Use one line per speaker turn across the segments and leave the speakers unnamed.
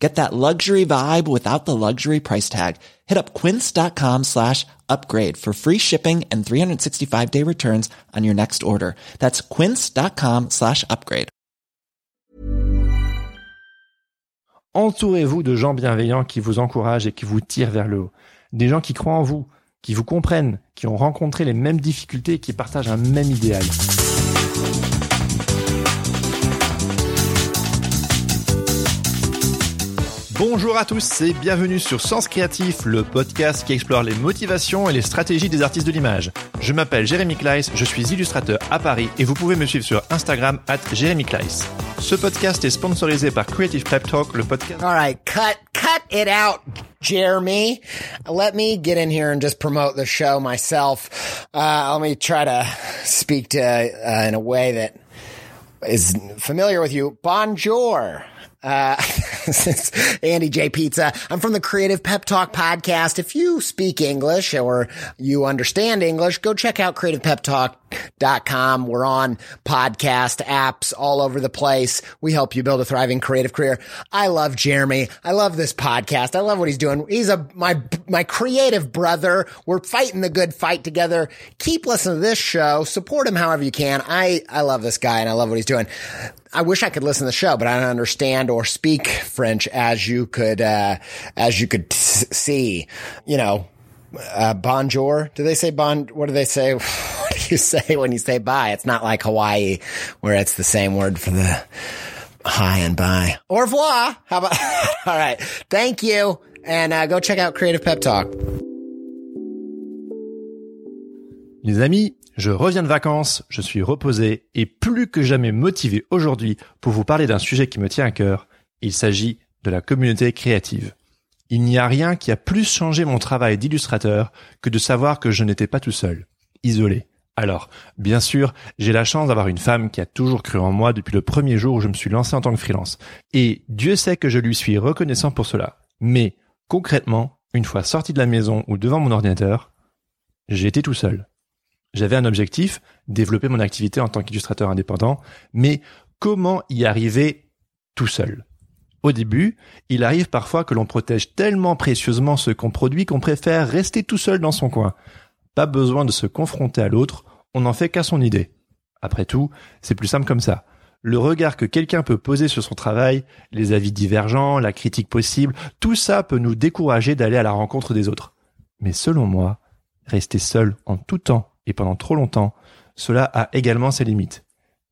Get that luxury vibe without the luxury price tag. Hit up quince.com slash upgrade for free shipping and 365 day returns on your next order. That's quince.com slash upgrade.
Entourez-vous de gens bienveillants qui vous encouragent et qui vous tirent vers le haut. Des gens qui croient en vous, qui vous comprennent, qui ont rencontré les mêmes difficultés et qui partagent un même idéal. Bonjour à tous et bienvenue sur Sens Créatif, le podcast qui explore les motivations et les stratégies des artistes de l'image. Je m'appelle Jérémy Kleiss, je suis illustrateur à Paris et vous pouvez me suivre sur Instagram at Jérémy Kleiss. Ce podcast est sponsorisé par Creative Pep Talk, le podcast...
All right, cut, cut it out, Jeremy. Let me get in here and just promote the show myself. Uh, let me try to speak to, uh, in a way that is familiar with you. Bonjour. Uh, Andy J Pizza. I'm from the Creative Pep Talk podcast. If you speak English or you understand English, go check out creativepeptalk.com. We're on podcast apps all over the place. We help you build a thriving creative career. I love Jeremy. I love this podcast. I love what he's doing. He's a, my, my creative brother. We're fighting the good fight together. Keep listening to this show. Support him however you can. I, I love this guy and I love what he's doing. I wish I could listen to the show, but I don't understand or speak French as you could, uh, as you could see, you know, uh, bonjour. Do they say bon? What do they say? What do you say when you say bye? It's not like Hawaii where it's the same word for the hi and bye. Au revoir. How about, all right. Thank you. And, uh, go check out Creative Pep Talk.
Les amis, je reviens de vacances, je suis reposé et plus que jamais motivé aujourd'hui pour vous parler d'un sujet qui me tient à cœur. Il s'agit de la communauté créative. Il n'y a rien qui a plus changé mon travail d'illustrateur que de savoir que je n'étais pas tout seul, isolé. Alors, bien sûr, j'ai la chance d'avoir une femme qui a toujours cru en moi depuis le premier jour où je me suis lancé en tant que freelance. Et Dieu sait que je lui suis reconnaissant pour cela. Mais, concrètement, une fois sorti de la maison ou devant mon ordinateur, j'étais tout seul. J'avais un objectif, développer mon activité en tant qu'illustrateur indépendant, mais comment y arriver tout seul? Au début, il arrive parfois que l'on protège tellement précieusement ce qu'on produit qu'on préfère rester tout seul dans son coin. Pas besoin de se confronter à l'autre, on n'en fait qu'à son idée. Après tout, c'est plus simple comme ça. Le regard que quelqu'un peut poser sur son travail, les avis divergents, la critique possible, tout ça peut nous décourager d'aller à la rencontre des autres. Mais selon moi, rester seul en tout temps pendant trop longtemps, cela a également ses limites.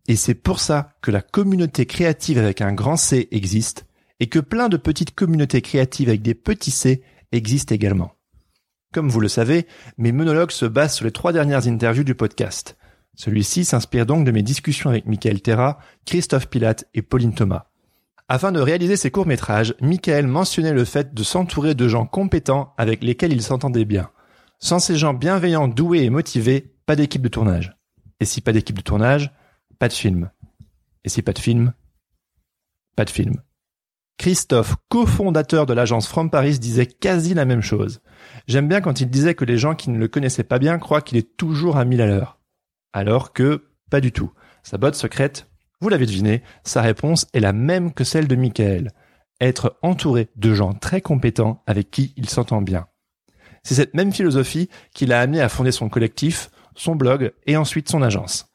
Et c'est pour ça que la communauté créative avec un grand C existe et que plein de petites communautés créatives avec des petits C existent également. Comme vous le savez, mes monologues se basent sur les trois dernières interviews du podcast. Celui-ci s'inspire donc de mes discussions avec Michael Terra, Christophe Pilate et Pauline Thomas. Afin de réaliser ces courts-métrages, Michael mentionnait le fait de s'entourer de gens compétents avec lesquels il s'entendait bien. Sans ces gens bienveillants, doués et motivés, pas d'équipe de tournage. Et si pas d'équipe de tournage, pas de film. Et si pas de film, pas de film. Christophe, cofondateur de l'agence From Paris, disait quasi la même chose. J'aime bien quand il disait que les gens qui ne le connaissaient pas bien croient qu'il est toujours à mille à l'heure. Alors que, pas du tout. Sa botte secrète, vous l'avez deviné, sa réponse est la même que celle de Michael. Être entouré de gens très compétents avec qui il s'entend bien. C'est cette même philosophie qui l'a amené à fonder son collectif, son blog et ensuite son agence.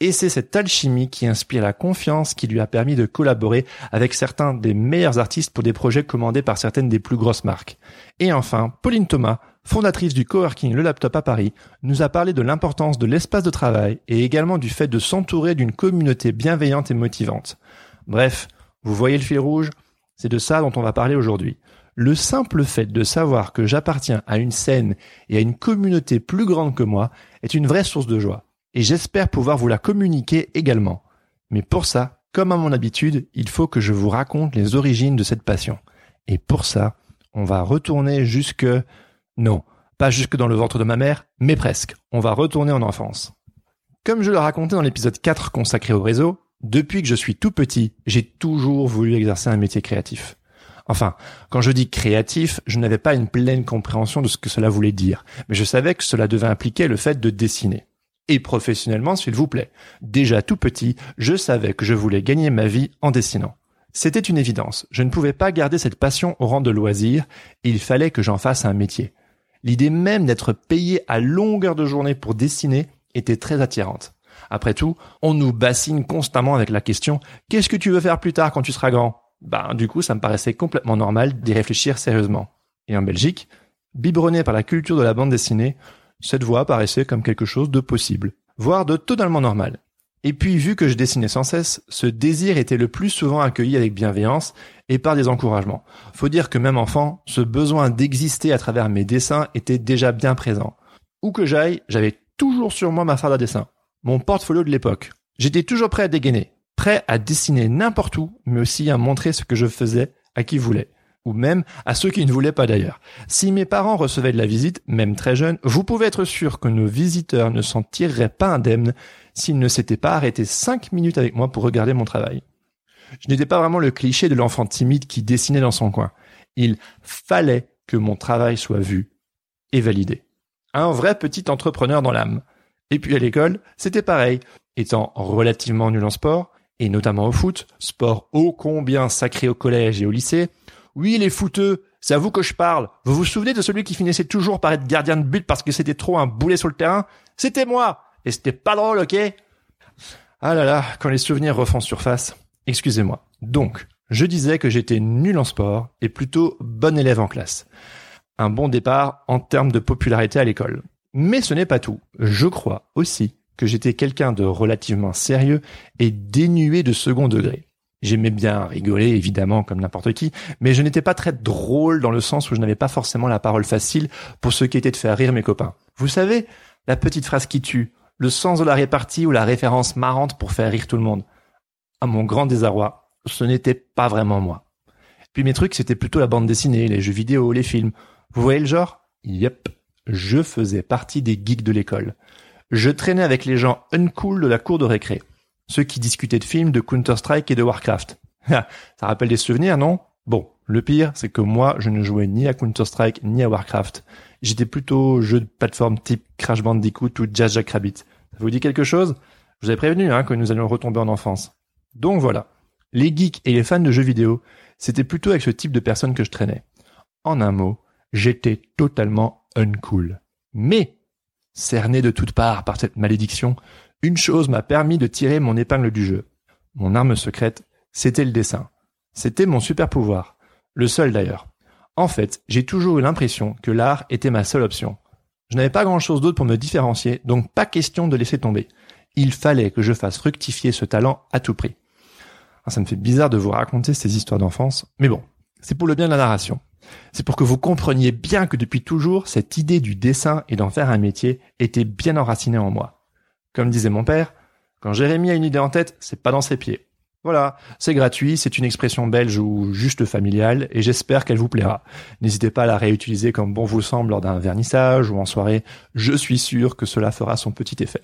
Et c'est cette alchimie qui inspire la confiance qui lui a permis de collaborer avec certains des meilleurs artistes pour des projets commandés par certaines des plus grosses marques. Et enfin, Pauline Thomas, fondatrice du coworking Le Laptop à Paris, nous a parlé de l'importance de l'espace de travail et également du fait de s'entourer d'une communauté bienveillante et motivante. Bref, vous voyez le fil rouge C'est de ça dont on va parler aujourd'hui. Le simple fait de savoir que j'appartiens à une scène et à une communauté plus grande que moi est une vraie source de joie. Et j'espère pouvoir vous la communiquer également. Mais pour ça, comme à mon habitude, il faut que je vous raconte les origines de cette passion. Et pour ça, on va retourner jusque... Non, pas jusque dans le ventre de ma mère, mais presque. On va retourner en enfance. Comme je le racontais dans l'épisode 4 consacré au réseau, depuis que je suis tout petit, j'ai toujours voulu exercer un métier créatif. Enfin, quand je dis créatif, je n'avais pas une pleine compréhension de ce que cela voulait dire, mais je savais que cela devait impliquer le fait de dessiner. Et professionnellement, s'il vous plaît. Déjà tout petit, je savais que je voulais gagner ma vie en dessinant. C'était une évidence. Je ne pouvais pas garder cette passion au rang de loisir, il fallait que j'en fasse un métier. L'idée même d'être payé à longueur de journée pour dessiner était très attirante. Après tout, on nous bassine constamment avec la question Qu'est-ce que tu veux faire plus tard quand tu seras grand? Ben du coup, ça me paraissait complètement normal d'y réfléchir sérieusement. Et en Belgique, biberonné par la culture de la bande dessinée, cette voie paraissait comme quelque chose de possible, voire de totalement normal. Et puis, vu que je dessinais sans cesse, ce désir était le plus souvent accueilli avec bienveillance et par des encouragements. Faut dire que même enfant, ce besoin d'exister à travers mes dessins était déjà bien présent. Où que j'aille, j'avais toujours sur moi ma farde à dessin, mon portfolio de l'époque. J'étais toujours prêt à dégainer, prêt à dessiner n'importe où, mais aussi à montrer ce que je faisais à qui voulait ou même à ceux qui ne voulaient pas d'ailleurs. Si mes parents recevaient de la visite, même très jeunes, vous pouvez être sûr que nos visiteurs ne s'en tireraient pas indemnes s'ils ne s'étaient pas arrêtés cinq minutes avec moi pour regarder mon travail. Je n'étais pas vraiment le cliché de l'enfant timide qui dessinait dans son coin. Il fallait que mon travail soit vu et validé. Un vrai petit entrepreneur dans l'âme. Et puis à l'école, c'était pareil. Étant relativement nul en sport, et notamment au foot, sport ô combien sacré au collège et au lycée, oui, les fouteux, c'est à vous que je parle. Vous vous souvenez de celui qui finissait toujours par être gardien de but parce que c'était trop un boulet sur le terrain? C'était moi Et c'était pas drôle, ok? Ah là là, quand les souvenirs refont surface. Excusez-moi. Donc, je disais que j'étais nul en sport et plutôt bon élève en classe. Un bon départ en termes de popularité à l'école. Mais ce n'est pas tout. Je crois aussi que j'étais quelqu'un de relativement sérieux et dénué de second degré. J'aimais bien rigoler, évidemment, comme n'importe qui, mais je n'étais pas très drôle dans le sens où je n'avais pas forcément la parole facile pour ce qui était de faire rire mes copains. Vous savez, la petite phrase qui tue, le sens de la répartie ou la référence marrante pour faire rire tout le monde. À mon grand désarroi, ce n'était pas vraiment moi. Puis mes trucs, c'était plutôt la bande dessinée, les jeux vidéo, les films. Vous voyez le genre? Yep, je faisais partie des geeks de l'école. Je traînais avec les gens uncool de la cour de récré ceux qui discutaient de films, de Counter-Strike et de Warcraft. ça rappelle des souvenirs, non? Bon, le pire, c'est que moi, je ne jouais ni à Counter-Strike ni à Warcraft. J'étais plutôt jeu de plateforme type Crash Bandicoot ou Jazz Jack Rabbit. Ça vous dit quelque chose? Je vous avais prévenu hein, que nous allions retomber en enfance. Donc voilà. Les geeks et les fans de jeux vidéo, c'était plutôt avec ce type de personnes que je traînais. En un mot, j'étais totalement uncool. Mais, cerné de toutes parts par cette malédiction, une chose m'a permis de tirer mon épingle du jeu. Mon arme secrète, c'était le dessin. C'était mon super pouvoir. Le seul d'ailleurs. En fait, j'ai toujours eu l'impression que l'art était ma seule option. Je n'avais pas grand chose d'autre pour me différencier, donc pas question de laisser tomber. Il fallait que je fasse fructifier ce talent à tout prix. Ah, ça me fait bizarre de vous raconter ces histoires d'enfance, mais bon, c'est pour le bien de la narration. C'est pour que vous compreniez bien que depuis toujours, cette idée du dessin et d'en faire un métier était bien enracinée en moi. Comme disait mon père, quand Jérémy a une idée en tête, c'est pas dans ses pieds. Voilà, c'est gratuit, c'est une expression belge ou juste familiale, et j'espère qu'elle vous plaira. N'hésitez pas à la réutiliser comme bon vous semble lors d'un vernissage ou en soirée, je suis sûr que cela fera son petit effet.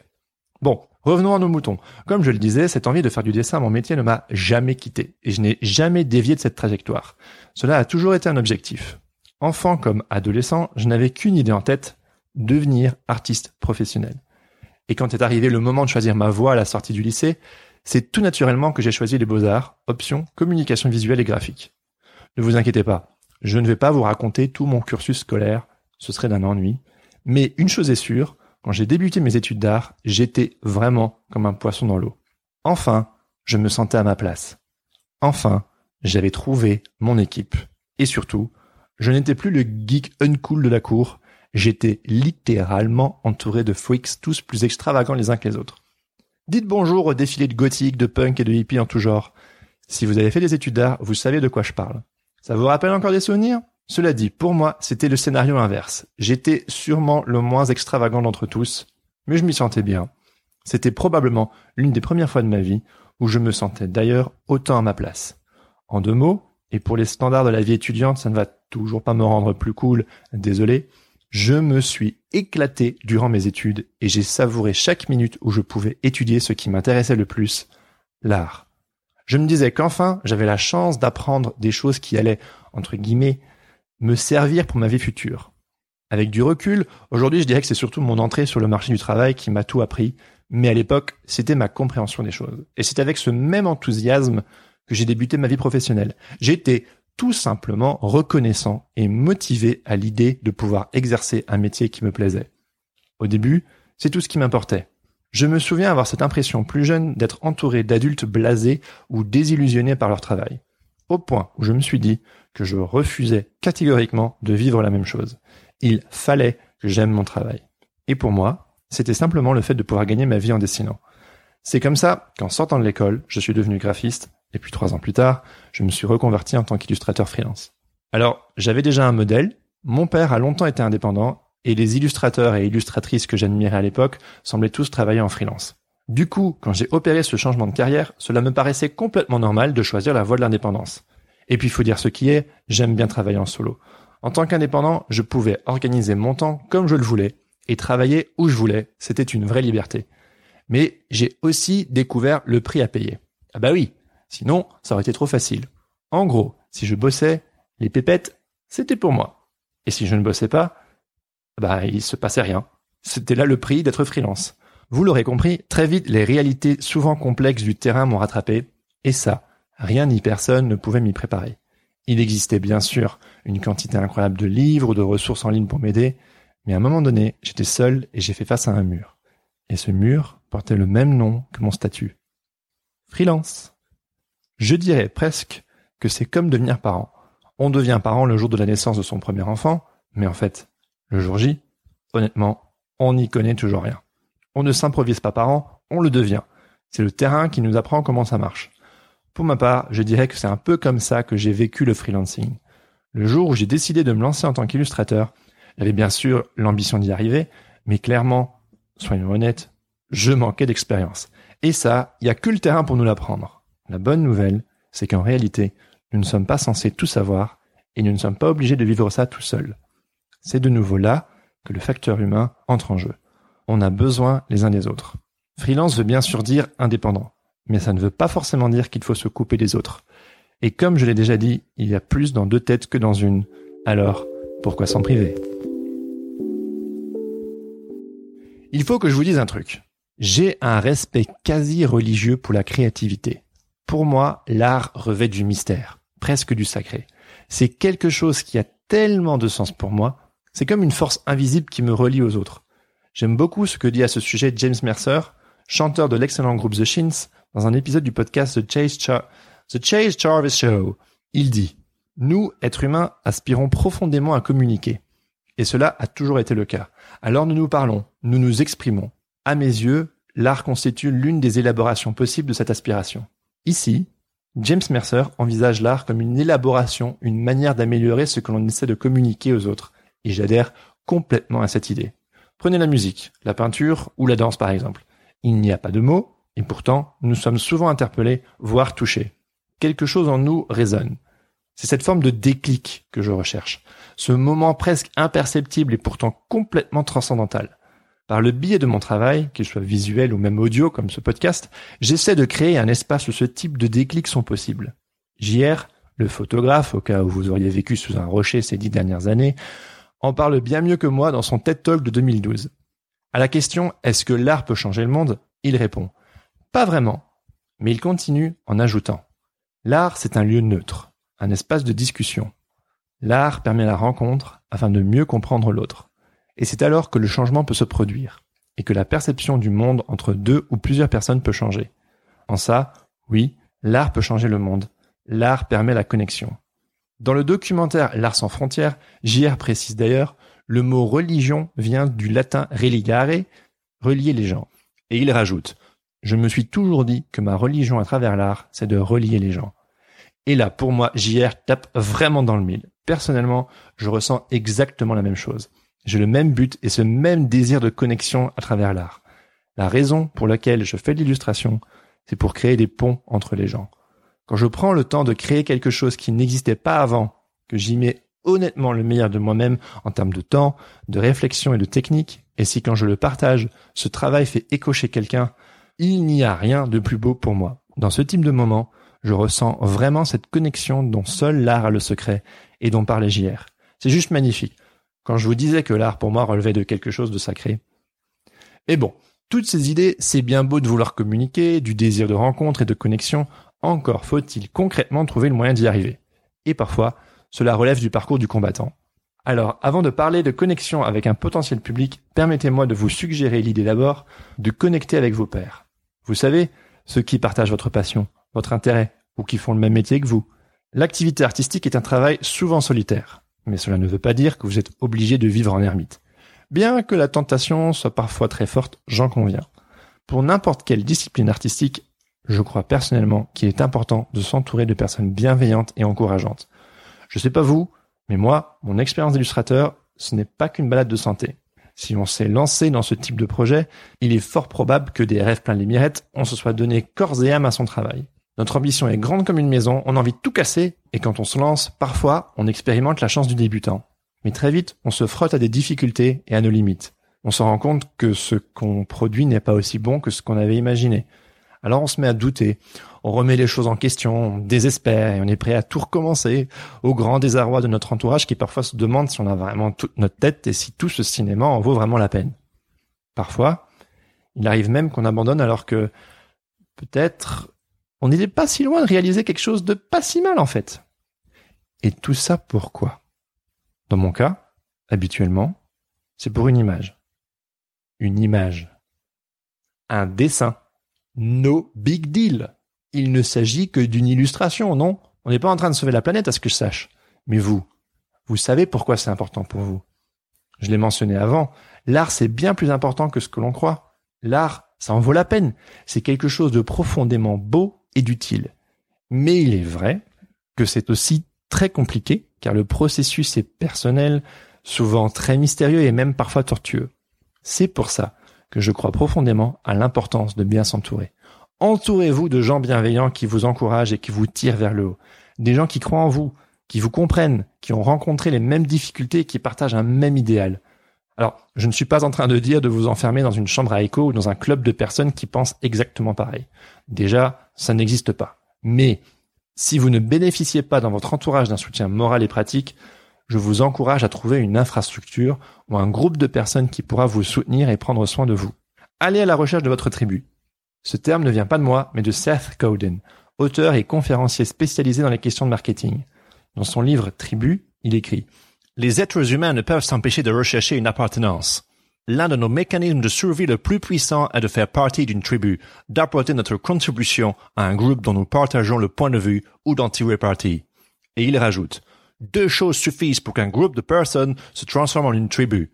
Bon, revenons à nos moutons. Comme je le disais, cette envie de faire du dessin, mon métier ne m'a jamais quitté, et je n'ai jamais dévié de cette trajectoire. Cela a toujours été un objectif. Enfant comme adolescent, je n'avais qu'une idée en tête, devenir artiste professionnel. Et quand est arrivé le moment de choisir ma voie à la sortie du lycée, c'est tout naturellement que j'ai choisi les beaux-arts, option communication visuelle et graphique. Ne vous inquiétez pas, je ne vais pas vous raconter tout mon cursus scolaire, ce serait d'un ennui. Mais une chose est sûre, quand j'ai débuté mes études d'art, j'étais vraiment comme un poisson dans l'eau. Enfin, je me sentais à ma place. Enfin, j'avais trouvé mon équipe. Et surtout, je n'étais plus le geek uncool de la cour, J'étais littéralement entouré de freaks tous plus extravagants les uns que les autres. Dites bonjour au défilé de gothique, de punk et de hippie en tout genre. Si vous avez fait des études d'art, vous savez de quoi je parle. Ça vous rappelle encore des souvenirs? Cela dit, pour moi, c'était le scénario inverse. J'étais sûrement le moins extravagant d'entre tous, mais je m'y sentais bien. C'était probablement l'une des premières fois de ma vie où je me sentais d'ailleurs autant à ma place. En deux mots, et pour les standards de la vie étudiante, ça ne va toujours pas me rendre plus cool, désolé, Je me suis éclaté durant mes études et j'ai savouré chaque minute où je pouvais étudier ce qui m'intéressait le plus, l'art. Je me disais qu'enfin j'avais la chance d'apprendre des choses qui allaient, entre guillemets, me servir pour ma vie future. Avec du recul, aujourd'hui je dirais que c'est surtout mon entrée sur le marché du travail qui m'a tout appris, mais à l'époque c'était ma compréhension des choses. Et c'est avec ce même enthousiasme que j'ai débuté ma vie professionnelle. J'étais tout simplement reconnaissant et motivé à l'idée de pouvoir exercer un métier qui me plaisait. Au début, c'est tout ce qui m'importait. Je me souviens avoir cette impression plus jeune d'être entouré d'adultes blasés ou désillusionnés par leur travail. Au point où je me suis dit que je refusais catégoriquement de vivre la même chose. Il fallait que j'aime mon travail. Et pour moi, c'était simplement le fait de pouvoir gagner ma vie en dessinant. C'est comme ça qu'en sortant de l'école, je suis devenu graphiste et puis trois ans plus tard, je me suis reconverti en tant qu'illustrateur freelance. Alors, j'avais déjà un modèle. Mon père a longtemps été indépendant et les illustrateurs et illustratrices que j'admirais à l'époque semblaient tous travailler en freelance. Du coup, quand j'ai opéré ce changement de carrière, cela me paraissait complètement normal de choisir la voie de l'indépendance. Et puis, il faut dire ce qui est, j'aime bien travailler en solo. En tant qu'indépendant, je pouvais organiser mon temps comme je le voulais et travailler où je voulais. C'était une vraie liberté. Mais j'ai aussi découvert le prix à payer. Ah bah oui, Sinon, ça aurait été trop facile. En gros, si je bossais, les pépettes, c'était pour moi. Et si je ne bossais pas, bah, il se passait rien. C'était là le prix d'être freelance. Vous l'aurez compris, très vite, les réalités souvent complexes du terrain m'ont rattrapé. Et ça, rien ni personne ne pouvait m'y préparer. Il existait bien sûr une quantité incroyable de livres ou de ressources en ligne pour m'aider, mais à un moment donné, j'étais seul et j'ai fait face à un mur. Et ce mur portait le même nom que mon statut. Freelance. Je dirais presque que c'est comme devenir parent. On devient parent le jour de la naissance de son premier enfant, mais en fait, le jour J, honnêtement, on n'y connaît toujours rien. On ne s'improvise pas parent, on le devient. C'est le terrain qui nous apprend comment ça marche. Pour ma part, je dirais que c'est un peu comme ça que j'ai vécu le freelancing. Le jour où j'ai décidé de me lancer en tant qu'illustrateur, j'avais bien sûr l'ambition d'y arriver, mais clairement, soyons honnêtes, je manquais d'expérience. Et ça, il n'y a que le terrain pour nous l'apprendre. La bonne nouvelle, c'est qu'en réalité, nous ne sommes pas censés tout savoir et nous ne sommes pas obligés de vivre ça tout seul. C'est de nouveau là que le facteur humain entre en jeu. On a besoin les uns des autres. Freelance veut bien sûr dire indépendant, mais ça ne veut pas forcément dire qu'il faut se couper des autres. Et comme je l'ai déjà dit, il y a plus dans deux têtes que dans une. Alors, pourquoi s'en priver? Il faut que je vous dise un truc. J'ai un respect quasi religieux pour la créativité. Pour moi, l'art revêt du mystère, presque du sacré. C'est quelque chose qui a tellement de sens pour moi, c'est comme une force invisible qui me relie aux autres. J'aime beaucoup ce que dit à ce sujet James Mercer, chanteur de l'excellent groupe The Shins, dans un épisode du podcast The Chase, The Chase Jarvis Show. Il dit Nous, êtres humains, aspirons profondément à communiquer. Et cela a toujours été le cas. Alors nous nous parlons, nous nous exprimons. À mes yeux, l'art constitue l'une des élaborations possibles de cette aspiration. Ici, James Mercer envisage l'art comme une élaboration, une manière d'améliorer ce que l'on essaie de communiquer aux autres, et j'adhère complètement à cette idée. Prenez la musique, la peinture ou la danse par exemple. Il n'y a pas de mots, et pourtant nous sommes souvent interpellés, voire touchés. Quelque chose en nous résonne. C'est cette forme de déclic que je recherche, ce moment presque imperceptible et pourtant complètement transcendantal. Par le biais de mon travail, qu'il soit visuel ou même audio comme ce podcast, j'essaie de créer un espace où ce type de déclics sont possibles. JR, le photographe, au cas où vous auriez vécu sous un rocher ces dix dernières années, en parle bien mieux que moi dans son TED Talk de 2012. À la question Est-ce que l'art peut changer le monde? Il répond Pas vraiment. Mais il continue en ajoutant L'art, c'est un lieu neutre, un espace de discussion. L'art permet la rencontre afin de mieux comprendre l'autre. Et c'est alors que le changement peut se produire, et que la perception du monde entre deux ou plusieurs personnes peut changer. En ça, oui, l'art peut changer le monde. L'art permet la connexion. Dans le documentaire L'art sans frontières, JR précise d'ailleurs, le mot religion vient du latin religare, relier les gens. Et il rajoute, je me suis toujours dit que ma religion à travers l'art, c'est de relier les gens. Et là, pour moi, JR tape vraiment dans le mille. Personnellement, je ressens exactement la même chose. J'ai le même but et ce même désir de connexion à travers l'art. La raison pour laquelle je fais de l'illustration, c'est pour créer des ponts entre les gens. Quand je prends le temps de créer quelque chose qui n'existait pas avant, que j'y mets honnêtement le meilleur de moi-même en termes de temps, de réflexion et de technique, et si quand je le partage, ce travail fait écho quelqu'un, il n'y a rien de plus beau pour moi. Dans ce type de moment, je ressens vraiment cette connexion dont seul l'art a le secret et dont parlait JR. C'est juste magnifique. Quand je vous disais que l'art pour moi relevait de quelque chose de sacré. Et bon, toutes ces idées, c'est bien beau de vouloir communiquer, du désir de rencontre et de connexion, encore faut-il concrètement trouver le moyen d'y arriver. Et parfois, cela relève du parcours du combattant. Alors, avant de parler de connexion avec un potentiel public, permettez-moi de vous suggérer l'idée d'abord de connecter avec vos pairs. Vous savez, ceux qui partagent votre passion, votre intérêt, ou qui font le même métier que vous. L'activité artistique est un travail souvent solitaire, mais cela ne veut pas dire que vous êtes obligé de vivre en ermite. Bien que la tentation soit parfois très forte, j'en conviens. Pour n'importe quelle discipline artistique, je crois personnellement qu'il est important de s'entourer de personnes bienveillantes et encourageantes. Je sais pas vous, mais moi, mon expérience d'illustrateur, ce n'est pas qu'une balade de santé. Si on s'est lancé dans ce type de projet, il est fort probable que des rêves pleins les mirettes, on se soit donné corps et âme à son travail. Notre ambition est grande comme une maison, on a envie de tout casser, et quand on se lance, parfois, on expérimente la chance du débutant. Mais très vite, on se frotte à des difficultés et à nos limites. On se rend compte que ce qu'on produit n'est pas aussi bon que ce qu'on avait imaginé. Alors on se met à douter, on remet les choses en question, on désespère et on est prêt à tout recommencer, au grand désarroi de notre entourage qui parfois se demande si on a vraiment toute notre tête et si tout ce cinéma en vaut vraiment la peine. Parfois, il arrive même qu'on abandonne alors que peut-être on n'était pas si loin de réaliser quelque chose de pas si mal en fait. Et tout ça pourquoi? Dans mon cas, habituellement, c'est pour une image. Une image. Un dessin No big deal. Il ne s'agit que d'une illustration, non? On n'est pas en train de sauver la planète à ce que je sache. Mais vous, vous savez pourquoi c'est important pour vous. Je l'ai mentionné avant, l'art c'est bien plus important que ce que l'on croit. L'art, ça en vaut la peine. C'est quelque chose de profondément beau et d'utile. Mais il est vrai que c'est aussi très compliqué, car le processus est personnel, souvent très mystérieux et même parfois tortueux. C'est pour ça que je crois profondément à l'importance de bien s'entourer. Entourez-vous de gens bienveillants qui vous encouragent et qui vous tirent vers le haut. Des gens qui croient en vous, qui vous comprennent, qui ont rencontré les mêmes difficultés et qui partagent un même idéal. Alors, je ne suis pas en train de dire de vous enfermer dans une chambre à écho ou dans un club de personnes qui pensent exactement pareil. Déjà, ça n'existe pas. Mais, si vous ne bénéficiez pas dans votre entourage d'un soutien moral et pratique, je vous encourage à trouver une infrastructure ou un groupe de personnes qui pourra vous soutenir et prendre soin de vous. Allez à la recherche de votre tribu. Ce terme ne vient pas de moi, mais de Seth Godin, auteur et conférencier spécialisé dans les questions de marketing. Dans son livre Tribu, il écrit Les êtres humains ne peuvent s'empêcher de rechercher une appartenance. L'un de nos mécanismes de survie le plus puissant est de faire partie d'une tribu, d'apporter notre contribution à un groupe dont nous partageons le point de vue ou d'en tirer parti. Et il rajoute deux choses suffisent pour qu'un groupe de personnes se transforme en une tribu.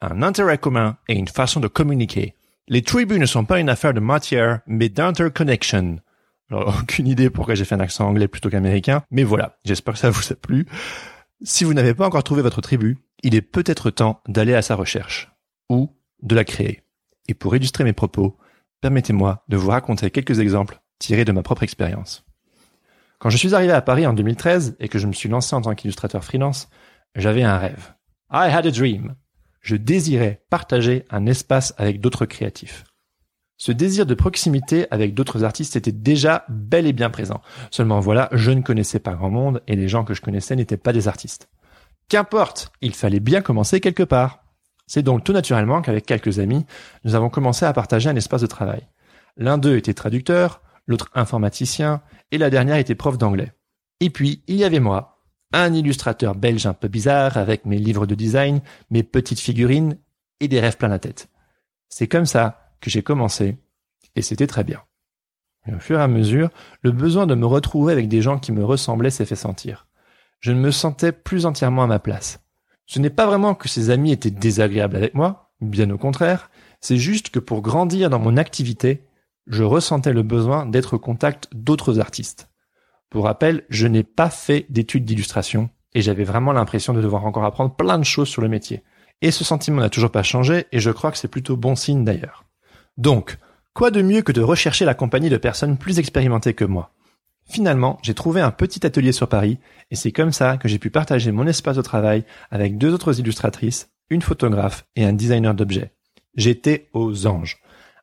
Un intérêt commun et une façon de communiquer. Les tribus ne sont pas une affaire de matière, mais d'interconnection. Alors, aucune idée pourquoi j'ai fait un accent anglais plutôt qu'américain, mais voilà, j'espère que ça vous a plu. Si vous n'avez pas encore trouvé votre tribu, il est peut-être temps d'aller à sa recherche, ou de la créer. Et pour illustrer mes propos, permettez-moi de vous raconter quelques exemples tirés de ma propre expérience. Quand je suis arrivé à Paris en 2013 et que je me suis lancé en tant qu'illustrateur freelance, j'avais un rêve. I had a dream. Je désirais partager un espace avec d'autres créatifs. Ce désir de proximité avec d'autres artistes était déjà bel et bien présent. Seulement voilà, je ne connaissais pas grand monde et les gens que je connaissais n'étaient pas des artistes. Qu'importe, il fallait bien commencer quelque part. C'est donc tout naturellement qu'avec quelques amis, nous avons commencé à partager un espace de travail. L'un d'eux était traducteur, l'autre informaticien, et la dernière était prof d'anglais. Et puis, il y avait moi, un illustrateur belge un peu bizarre avec mes livres de design, mes petites figurines et des rêves plein la tête. C'est comme ça que j'ai commencé, et c'était très bien. Et au fur et à mesure, le besoin de me retrouver avec des gens qui me ressemblaient s'est fait sentir. Je ne me sentais plus entièrement à ma place. Ce n'est pas vraiment que ces amis étaient désagréables avec moi, bien au contraire, c'est juste que pour grandir dans mon activité, je ressentais le besoin d'être au contact d'autres artistes. Pour rappel, je n'ai pas fait d'études d'illustration et j'avais vraiment l'impression de devoir encore apprendre plein de choses sur le métier. Et ce sentiment n'a toujours pas changé et je crois que c'est plutôt bon signe d'ailleurs. Donc, quoi de mieux que de rechercher la compagnie de personnes plus expérimentées que moi? Finalement, j'ai trouvé un petit atelier sur Paris et c'est comme ça que j'ai pu partager mon espace de travail avec deux autres illustratrices, une photographe et un designer d'objets. J'étais aux anges.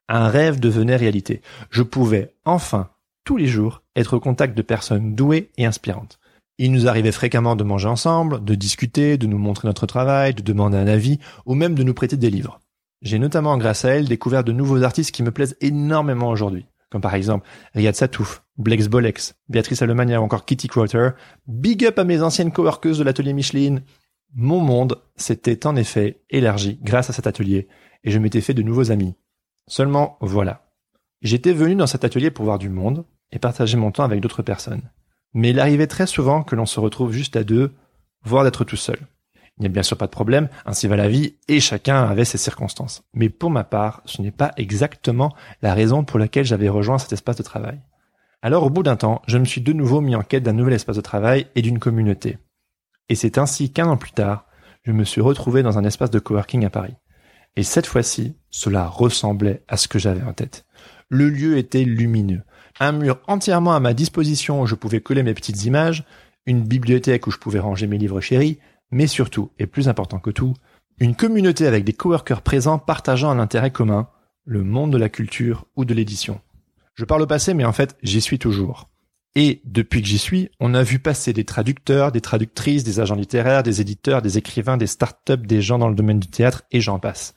Un rêve devenait réalité. Je pouvais enfin, tous les jours, être au contact de personnes douées et inspirantes. Il nous arrivait fréquemment de manger ensemble, de discuter, de nous montrer notre travail, de demander un avis, ou même de nous prêter des livres. J'ai notamment, grâce à elle, découvert de nouveaux artistes qui me plaisent énormément aujourd'hui, comme par exemple Riyad Satouf, Blex Bolex, Béatrice Alemania ou encore Kitty Crowther. Big up à mes anciennes coworkeuses de l'atelier Micheline. Mon monde s'était en effet élargi grâce à cet atelier, et je m'étais fait de nouveaux amis. Seulement, voilà. J'étais venu dans cet atelier pour voir du monde et partager mon temps avec d'autres personnes. Mais il arrivait très souvent que l'on se retrouve juste à deux, voire d'être tout seul. Il n'y a bien sûr pas de problème, ainsi va la vie, et chacun avait ses circonstances. Mais pour ma part, ce n'est pas exactement la raison pour laquelle j'avais rejoint cet espace de travail. Alors au bout d'un temps, je me suis de nouveau mis en quête d'un nouvel espace de travail et d'une communauté. Et c'est ainsi qu'un an plus tard, je me suis retrouvé dans un espace de coworking à Paris. Et cette fois-ci, cela ressemblait à ce que j'avais en tête. Le lieu était lumineux. Un mur entièrement à ma disposition où je pouvais coller mes petites images, une bibliothèque où je pouvais ranger mes livres chéris, mais surtout, et plus important que tout, une communauté avec des coworkers présents partageant un intérêt commun, le monde de la culture ou de l'édition. Je parle au passé, mais en fait, j'y suis toujours. Et depuis que j'y suis, on a vu passer des traducteurs, des traductrices, des agents littéraires, des éditeurs, des écrivains, des start-up, des gens dans le domaine du théâtre, et j'en passe.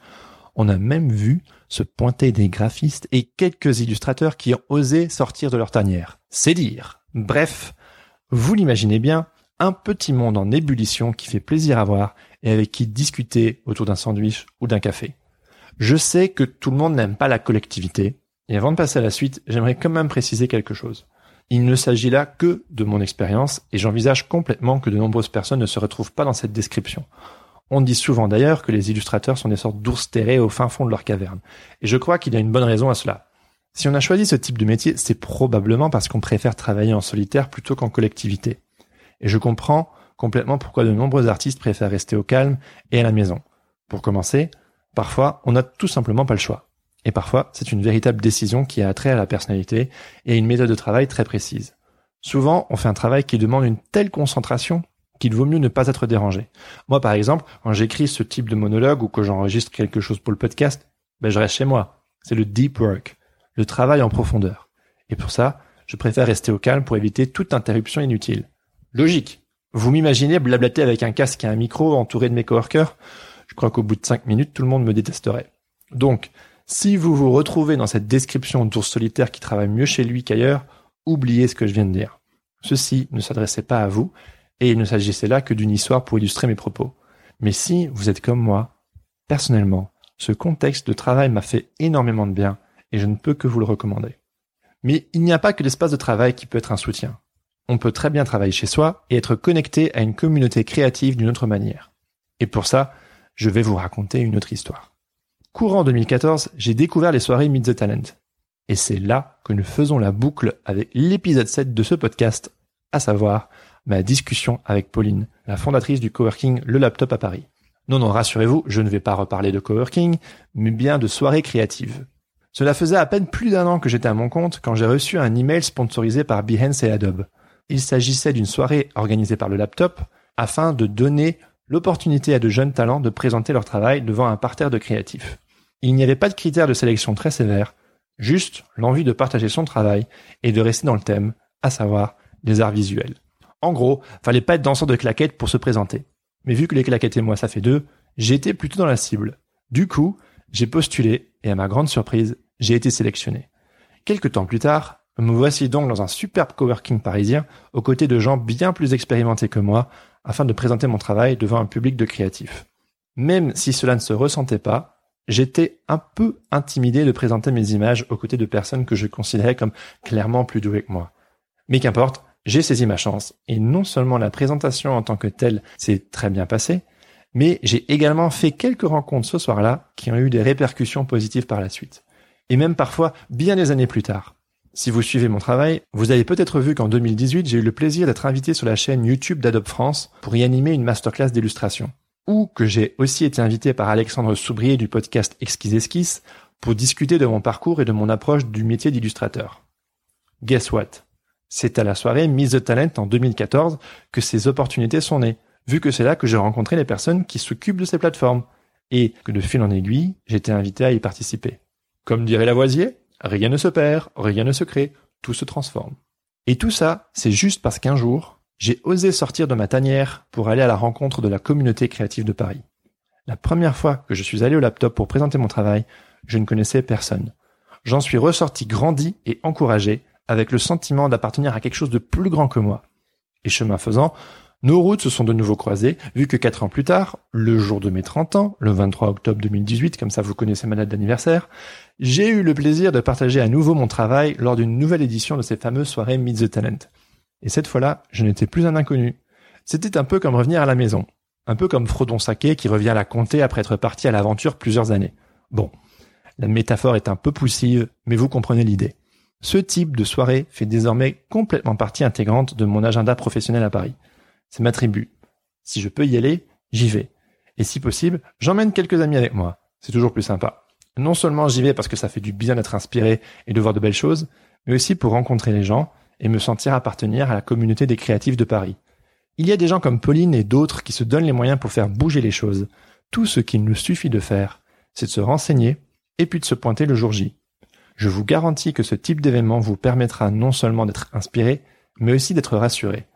On a même vu se pointer des graphistes et quelques illustrateurs qui ont osé sortir de leur tanière. C'est dire. Bref, vous l'imaginez bien, un petit monde en ébullition qui fait plaisir à voir et avec qui discuter autour d'un sandwich ou d'un café. Je sais que tout le monde n'aime pas la collectivité, et avant de passer à la suite, j'aimerais quand même préciser quelque chose. Il ne s'agit là que de mon expérience et j'envisage complètement que de nombreuses personnes ne se retrouvent pas dans cette description. On dit souvent d'ailleurs que les illustrateurs sont des sortes d'ours terrés au fin fond de leur caverne. Et je crois qu'il y a une bonne raison à cela. Si on a choisi ce type de métier, c'est probablement parce qu'on préfère travailler en solitaire plutôt qu'en collectivité. Et je comprends complètement pourquoi de nombreux artistes préfèrent rester au calme et à la maison. Pour commencer, parfois, on n'a tout simplement pas le choix. Et parfois, c'est une véritable décision qui a trait à la personnalité et à une méthode de travail très précise. Souvent, on fait un travail qui demande une telle concentration qu'il vaut mieux ne pas être dérangé. Moi, par exemple, quand j'écris ce type de monologue ou que j'enregistre quelque chose pour le podcast, ben, je reste chez moi. C'est le deep work, le travail en profondeur. Et pour ça, je préfère rester au calme pour éviter toute interruption inutile. Logique. Vous m'imaginez blablater avec un casque et un micro entouré de mes coworkers? Je crois qu'au bout de cinq minutes, tout le monde me détesterait. Donc, si vous vous retrouvez dans cette description d'ours solitaire qui travaille mieux chez lui qu'ailleurs, oubliez ce que je viens de dire. Ceci ne s'adressait pas à vous, et il ne s'agissait là que d'une histoire pour illustrer mes propos. Mais si vous êtes comme moi, personnellement, ce contexte de travail m'a fait énormément de bien, et je ne peux que vous le recommander. Mais il n'y a pas que l'espace de travail qui peut être un soutien. On peut très bien travailler chez soi et être connecté à une communauté créative d'une autre manière. Et pour ça, je vais vous raconter une autre histoire. Courant 2014, j'ai découvert les soirées Meet the Talent. Et c'est là que nous faisons la boucle avec l'épisode 7 de ce podcast, à savoir ma discussion avec Pauline, la fondatrice du coworking Le Laptop à Paris. Non, non, rassurez-vous, je ne vais pas reparler de coworking, mais bien de soirées créatives. Cela faisait à peine plus d'un an que j'étais à mon compte quand j'ai reçu un email sponsorisé par Behance et Adobe. Il s'agissait d'une soirée organisée par le laptop afin de donner l'opportunité à de jeunes talents de présenter leur travail devant un parterre de créatifs. Il n'y avait pas de critères de sélection très sévères, juste l'envie de partager son travail et de rester dans le thème, à savoir les arts visuels. En gros, fallait pas être danseur de claquettes pour se présenter. Mais vu que les claquettes et moi ça fait deux, j'étais plutôt dans la cible. Du coup, j'ai postulé et à ma grande surprise, j'ai été sélectionné. Quelques temps plus tard, me voici donc dans un superbe coworking parisien aux côtés de gens bien plus expérimentés que moi afin de présenter mon travail devant un public de créatifs. Même si cela ne se ressentait pas, j'étais un peu intimidé de présenter mes images aux côtés de personnes que je considérais comme clairement plus douées que moi. Mais qu'importe, j'ai saisi ma chance, et non seulement la présentation en tant que telle s'est très bien passée, mais j'ai également fait quelques rencontres ce soir-là qui ont eu des répercussions positives par la suite. Et même parfois bien des années plus tard. Si vous suivez mon travail, vous avez peut-être vu qu'en 2018, j'ai eu le plaisir d'être invité sur la chaîne YouTube d'Adobe France pour y animer une masterclass d'illustration ou que j'ai aussi été invité par Alexandre Soubrier du podcast Exquise Esquisse pour discuter de mon parcours et de mon approche du métier d'illustrateur. Guess what? C'est à la soirée Miss the Talent en 2014 que ces opportunités sont nées, vu que c'est là que j'ai rencontré les personnes qui s'occupent de ces plateformes, et que de fil en aiguille, j'étais invité à y participer. Comme dirait Lavoisier, rien ne se perd, rien ne se crée, tout se transforme. Et tout ça, c'est juste parce qu'un jour, j'ai osé sortir de ma tanière pour aller à la rencontre de la communauté créative de Paris. La première fois que je suis allé au laptop pour présenter mon travail, je ne connaissais personne. J'en suis ressorti grandi et encouragé, avec le sentiment d'appartenir à quelque chose de plus grand que moi. Et chemin faisant, nos routes se sont de nouveau croisées, vu que quatre ans plus tard, le jour de mes 30 ans, le 23 octobre 2018, comme ça vous connaissez ma date d'anniversaire, j'ai eu le plaisir de partager à nouveau mon travail lors d'une nouvelle édition de ces fameuses soirées Meet the Talent. Et cette fois-là, je n'étais plus un inconnu. C'était un peu comme revenir à la maison. Un peu comme Frodon Saké qui revient à la comté après être parti à l'aventure plusieurs années. Bon. La métaphore est un peu poussive, mais vous comprenez l'idée. Ce type de soirée fait désormais complètement partie intégrante de mon agenda professionnel à Paris. C'est ma tribu. Si je peux y aller, j'y vais. Et si possible, j'emmène quelques amis avec moi. C'est toujours plus sympa. Non seulement j'y vais parce que ça fait du bien d'être inspiré et de voir de belles choses, mais aussi pour rencontrer les gens et me sentir appartenir à la communauté des créatifs de Paris. Il y a des gens comme Pauline et d'autres qui se donnent les moyens pour faire bouger les choses. Tout ce qu'il nous suffit de faire, c'est de se renseigner et puis de se pointer le jour J. Je vous garantis que ce type d'événement vous permettra non seulement d'être inspiré, mais aussi d'être rassuré.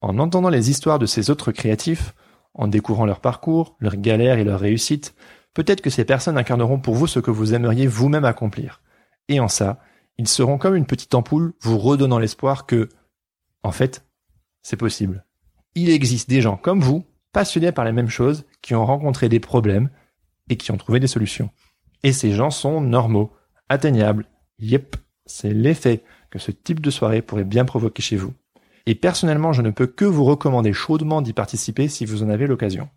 En entendant les histoires de ces autres créatifs, en découvrant leur parcours, leurs galères et leurs réussites, peut-être que ces personnes incarneront pour vous ce que vous aimeriez vous-même accomplir. Et en ça, ils seront comme une petite ampoule vous redonnant l'espoir que, en fait, c'est possible. Il existe des gens comme vous, passionnés par les mêmes choses, qui ont rencontré des problèmes et qui ont trouvé des solutions. Et ces gens sont normaux, atteignables. Yep, c'est l'effet que ce type de soirée pourrait bien provoquer chez vous et personnellement je ne peux que vous recommander chaudement d'y participer si vous en avez l'occasion.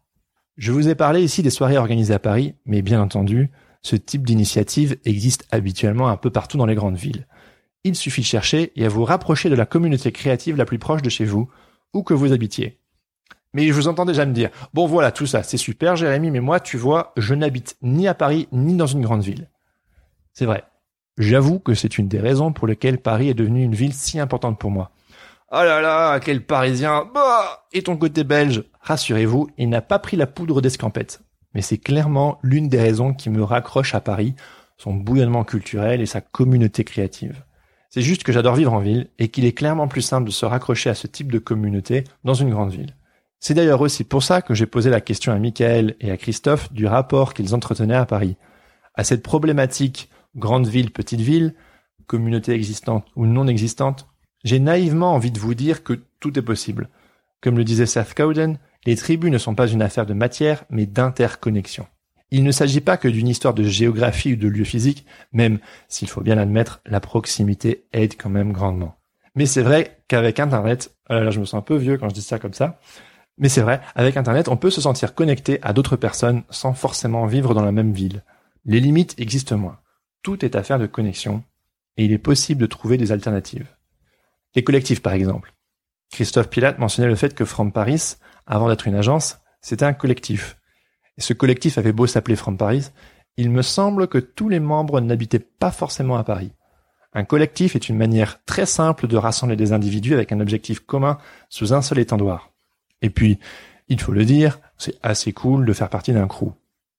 Je vous ai parlé ici des soirées organisées à Paris, mais bien entendu, ce type d'initiative existe habituellement un peu partout dans les grandes villes. Il suffit de chercher et à vous rapprocher de la communauté créative la plus proche de chez vous, ou que vous habitiez. Mais je vous entends déjà me dire, bon voilà, tout ça, c'est super Jérémy, mais moi, tu vois, je n'habite ni à Paris, ni dans une grande ville. C'est vrai. J'avoue que c'est une des raisons pour lesquelles Paris est devenue une ville si importante pour moi. Oh là là, quel parisien Bah Et ton côté belge? Rassurez-vous, il n'a pas pris la poudre d'escampette. Mais c'est clairement l'une des raisons qui me raccroche à Paris, son bouillonnement culturel et sa communauté créative. C'est juste que j'adore vivre en ville et qu'il est clairement plus simple de se raccrocher à ce type de communauté dans une grande ville. C'est d'ailleurs aussi pour ça que j'ai posé la question à Michael et à Christophe du rapport qu'ils entretenaient à Paris. À cette problématique grande ville, petite ville, communauté existante ou non existante, j'ai naïvement envie de vous dire que tout est possible. Comme le disait Seth Cowden, les tribus ne sont pas une affaire de matière, mais d'interconnexion. Il ne s'agit pas que d'une histoire de géographie ou de lieu physique, même s'il faut bien l'admettre, la proximité aide quand même grandement. Mais c'est vrai qu'avec Internet, oh là, je me sens un peu vieux quand je dis ça comme ça, mais c'est vrai, avec Internet, on peut se sentir connecté à d'autres personnes sans forcément vivre dans la même ville. Les limites existent moins. Tout est affaire de connexion, et il est possible de trouver des alternatives. Les collectifs, par exemple. Christophe Pilate mentionnait le fait que From Paris, avant d'être une agence, c'était un collectif. Et ce collectif avait beau s'appeler From Paris, il me semble que tous les membres n'habitaient pas forcément à Paris. Un collectif est une manière très simple de rassembler des individus avec un objectif commun sous un seul étendoir. Et puis, il faut le dire, c'est assez cool de faire partie d'un crew.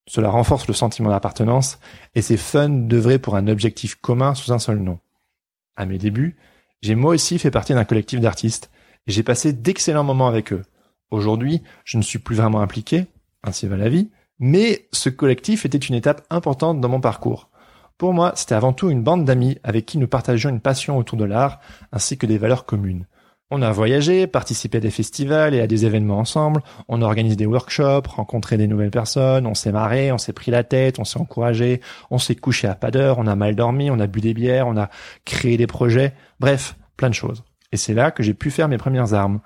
Cela renforce le sentiment d'appartenance et c'est fun d'œuvrer pour un objectif commun sous un seul nom. À mes débuts, j'ai moi aussi fait partie d'un collectif d'artistes et j'ai passé d'excellents moments avec eux. Aujourd'hui, je ne suis plus vraiment impliqué, ainsi va la vie, mais ce collectif était une étape importante dans mon parcours. Pour moi, c'était avant tout une bande d'amis avec qui nous partagions une passion autour de l'art ainsi que des valeurs communes. On a voyagé, participé à des festivals et à des événements ensemble, on a organisé des workshops, rencontré des nouvelles personnes, on s'est marré, on s'est pris la tête, on s'est encouragé, on s'est couché à pas d'heure, on a mal dormi, on a bu des bières, on a créé des projets, bref, plein de choses. Et c'est là que j'ai pu faire mes premières armes,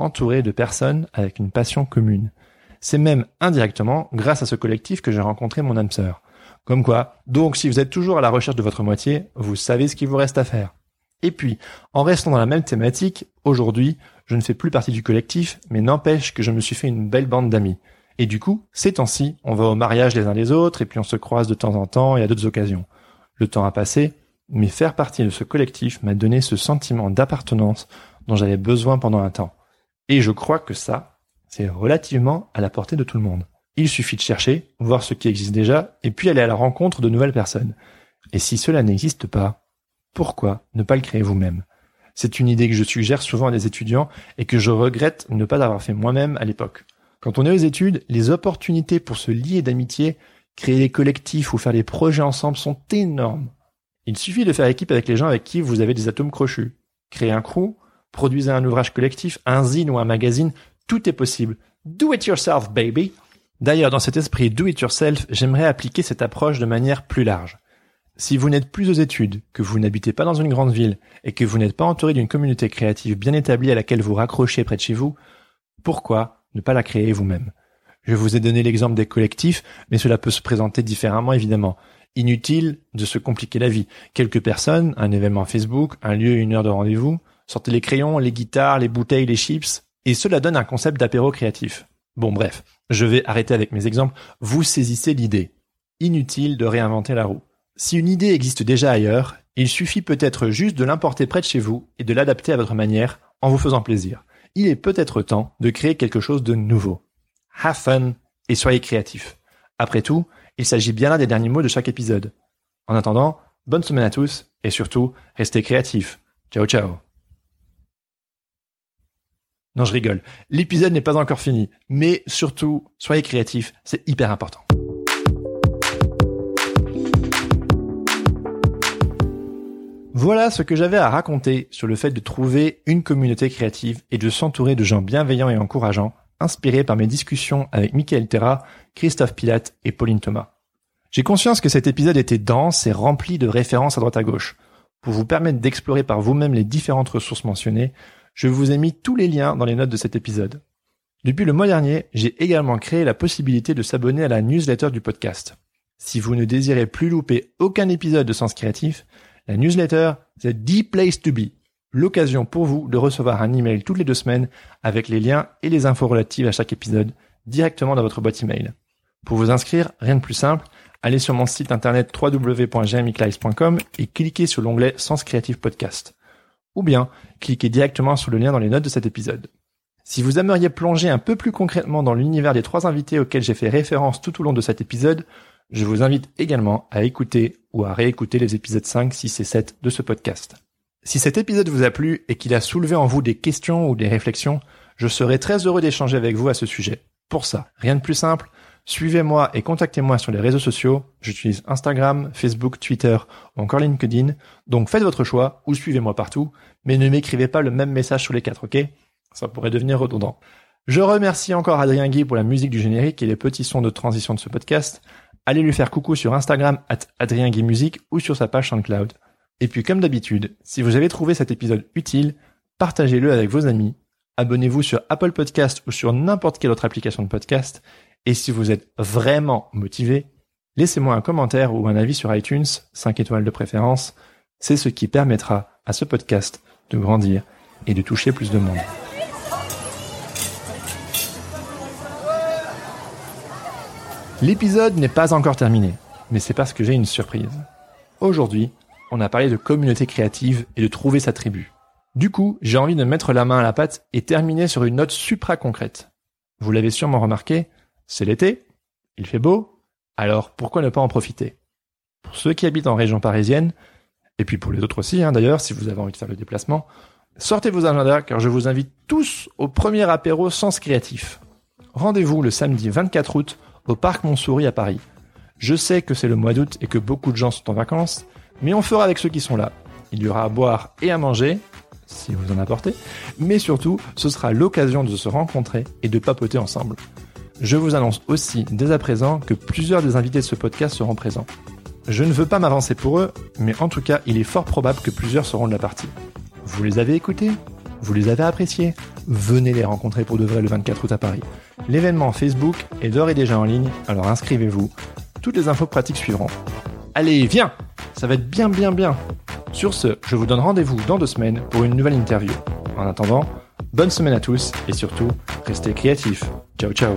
entouré de personnes avec une passion commune. C'est même indirectement grâce à ce collectif que j'ai rencontré mon âme sœur. Comme quoi, donc si vous êtes toujours à la recherche de votre moitié, vous savez ce qu'il vous reste à faire. Et puis, en restant dans la même thématique, aujourd'hui, je ne fais plus partie du collectif, mais n'empêche que je me suis fait une belle bande d'amis. Et du coup, ces temps-ci, on va au mariage les uns des autres, et puis on se croise de temps en temps et à d'autres occasions. Le temps a passé, mais faire partie de ce collectif m'a donné ce sentiment d'appartenance dont j'avais besoin pendant un temps. Et je crois que ça, c'est relativement à la portée de tout le monde. Il suffit de chercher, voir ce qui existe déjà, et puis aller à la rencontre de nouvelles personnes. Et si cela n'existe pas, pourquoi ne pas le créer vous-même? C'est une idée que je suggère souvent à des étudiants et que je regrette ne pas avoir fait moi-même à l'époque. Quand on est aux études, les opportunités pour se lier d'amitié, créer des collectifs ou faire des projets ensemble sont énormes. Il suffit de faire équipe avec les gens avec qui vous avez des atomes crochus. Créer un crew, produisez un ouvrage collectif, un zine ou un magazine, tout est possible. Do it yourself, baby! D'ailleurs, dans cet esprit do it yourself, j'aimerais appliquer cette approche de manière plus large. Si vous n'êtes plus aux études, que vous n'habitez pas dans une grande ville et que vous n'êtes pas entouré d'une communauté créative bien établie à laquelle vous raccrochez près de chez vous, pourquoi ne pas la créer vous-même? Je vous ai donné l'exemple des collectifs, mais cela peut se présenter différemment évidemment. Inutile de se compliquer la vie. Quelques personnes, un événement Facebook, un lieu, une heure de rendez-vous, sortez les crayons, les guitares, les bouteilles, les chips, et cela donne un concept d'apéro créatif. Bon bref, je vais arrêter avec mes exemples. Vous saisissez l'idée. Inutile de réinventer la roue. Si une idée existe déjà ailleurs, il suffit peut-être juste de l'importer près de chez vous et de l'adapter à votre manière en vous faisant plaisir il est peut-être temps de créer quelque chose de nouveau. Have fun et soyez créatifs. Après tout, il s'agit bien là des derniers mots de chaque épisode. En attendant, bonne semaine à tous et surtout, restez créatifs. Ciao ciao. Non, je rigole. L'épisode n'est pas encore fini, mais surtout, soyez créatifs, c'est hyper important. Voilà ce que j'avais à raconter sur le fait de trouver une communauté créative et de s'entourer de gens bienveillants et encourageants, inspirés par mes discussions avec Michael Terra, Christophe Pilate et Pauline Thomas. J'ai conscience que cet épisode était dense et rempli de références à droite à gauche. Pour vous permettre d'explorer par vous-même les différentes ressources mentionnées, je vous ai mis tous les liens dans les notes de cet épisode. Depuis le mois dernier, j'ai également créé la possibilité de s'abonner à la newsletter du podcast. Si vous ne désirez plus louper aucun épisode de Sens Créatif, la newsletter, c'est the place to be. L'occasion pour vous de recevoir un email toutes les deux semaines avec les liens et les infos relatives à chaque épisode directement dans votre boîte email. Pour vous inscrire, rien de plus simple, allez sur mon site internet www.jmiclice.com et cliquez sur l'onglet Sens Creative Podcast. Ou bien, cliquez directement sur le lien dans les notes de cet épisode. Si vous aimeriez plonger un peu plus concrètement dans l'univers des trois invités auxquels j'ai fait référence tout au long de cet épisode, je vous invite également à écouter ou à réécouter les épisodes 5, 6 et 7 de ce podcast. Si cet épisode vous a plu et qu'il a soulevé en vous des questions ou des réflexions, je serai très heureux d'échanger avec vous à ce sujet. Pour ça, rien de plus simple, suivez-moi et contactez-moi sur les réseaux sociaux. J'utilise Instagram, Facebook, Twitter ou encore LinkedIn. Donc faites votre choix ou suivez-moi partout, mais ne m'écrivez pas le même message sur les quatre, ok? Ça pourrait devenir redondant. Je remercie encore Adrien Guy pour la musique du générique et les petits sons de transition de ce podcast allez lui faire coucou sur Instagram at Adrien ou sur sa page SoundCloud. Et puis comme d'habitude, si vous avez trouvé cet épisode utile, partagez-le avec vos amis, abonnez-vous sur Apple Podcast ou sur n'importe quelle autre application de podcast, et si vous êtes vraiment motivé, laissez-moi un commentaire ou un avis sur iTunes, 5 étoiles de préférence, c'est ce qui permettra à ce podcast de grandir et de toucher plus de monde. L'épisode n'est pas encore terminé, mais c'est parce que j'ai une surprise. Aujourd'hui, on a parlé de communauté créative et de trouver sa tribu. Du coup, j'ai envie de mettre la main à la pâte et terminer sur une note supra concrète. Vous l'avez sûrement remarqué, c'est l'été, il fait beau, alors pourquoi ne pas en profiter? Pour ceux qui habitent en région parisienne, et puis pour les autres aussi hein, d'ailleurs, si vous avez envie de faire le déplacement, sortez vos agendas car je vous invite tous au premier apéro Sens Créatif. Rendez-vous le samedi 24 août au parc Montsouris à Paris. Je sais que c'est le mois d'août et que beaucoup de gens sont en vacances, mais on fera avec ceux qui sont là. Il y aura à boire et à manger, si vous en apportez, mais surtout, ce sera l'occasion de se rencontrer et de papoter ensemble. Je vous annonce aussi dès à présent que plusieurs des invités de ce podcast seront présents. Je ne veux pas m'avancer pour eux, mais en tout cas, il est fort probable que plusieurs seront de la partie. Vous les avez écoutés? Vous les avez appréciés? Venez les rencontrer pour de vrai le 24 août à Paris. L'événement Facebook est d'ores et déjà en ligne, alors inscrivez-vous. Toutes les infos pratiques suivront. Allez, viens Ça va être bien bien bien Sur ce, je vous donne rendez-vous dans deux semaines pour une nouvelle interview. En attendant, bonne semaine à tous et surtout, restez créatifs. Ciao ciao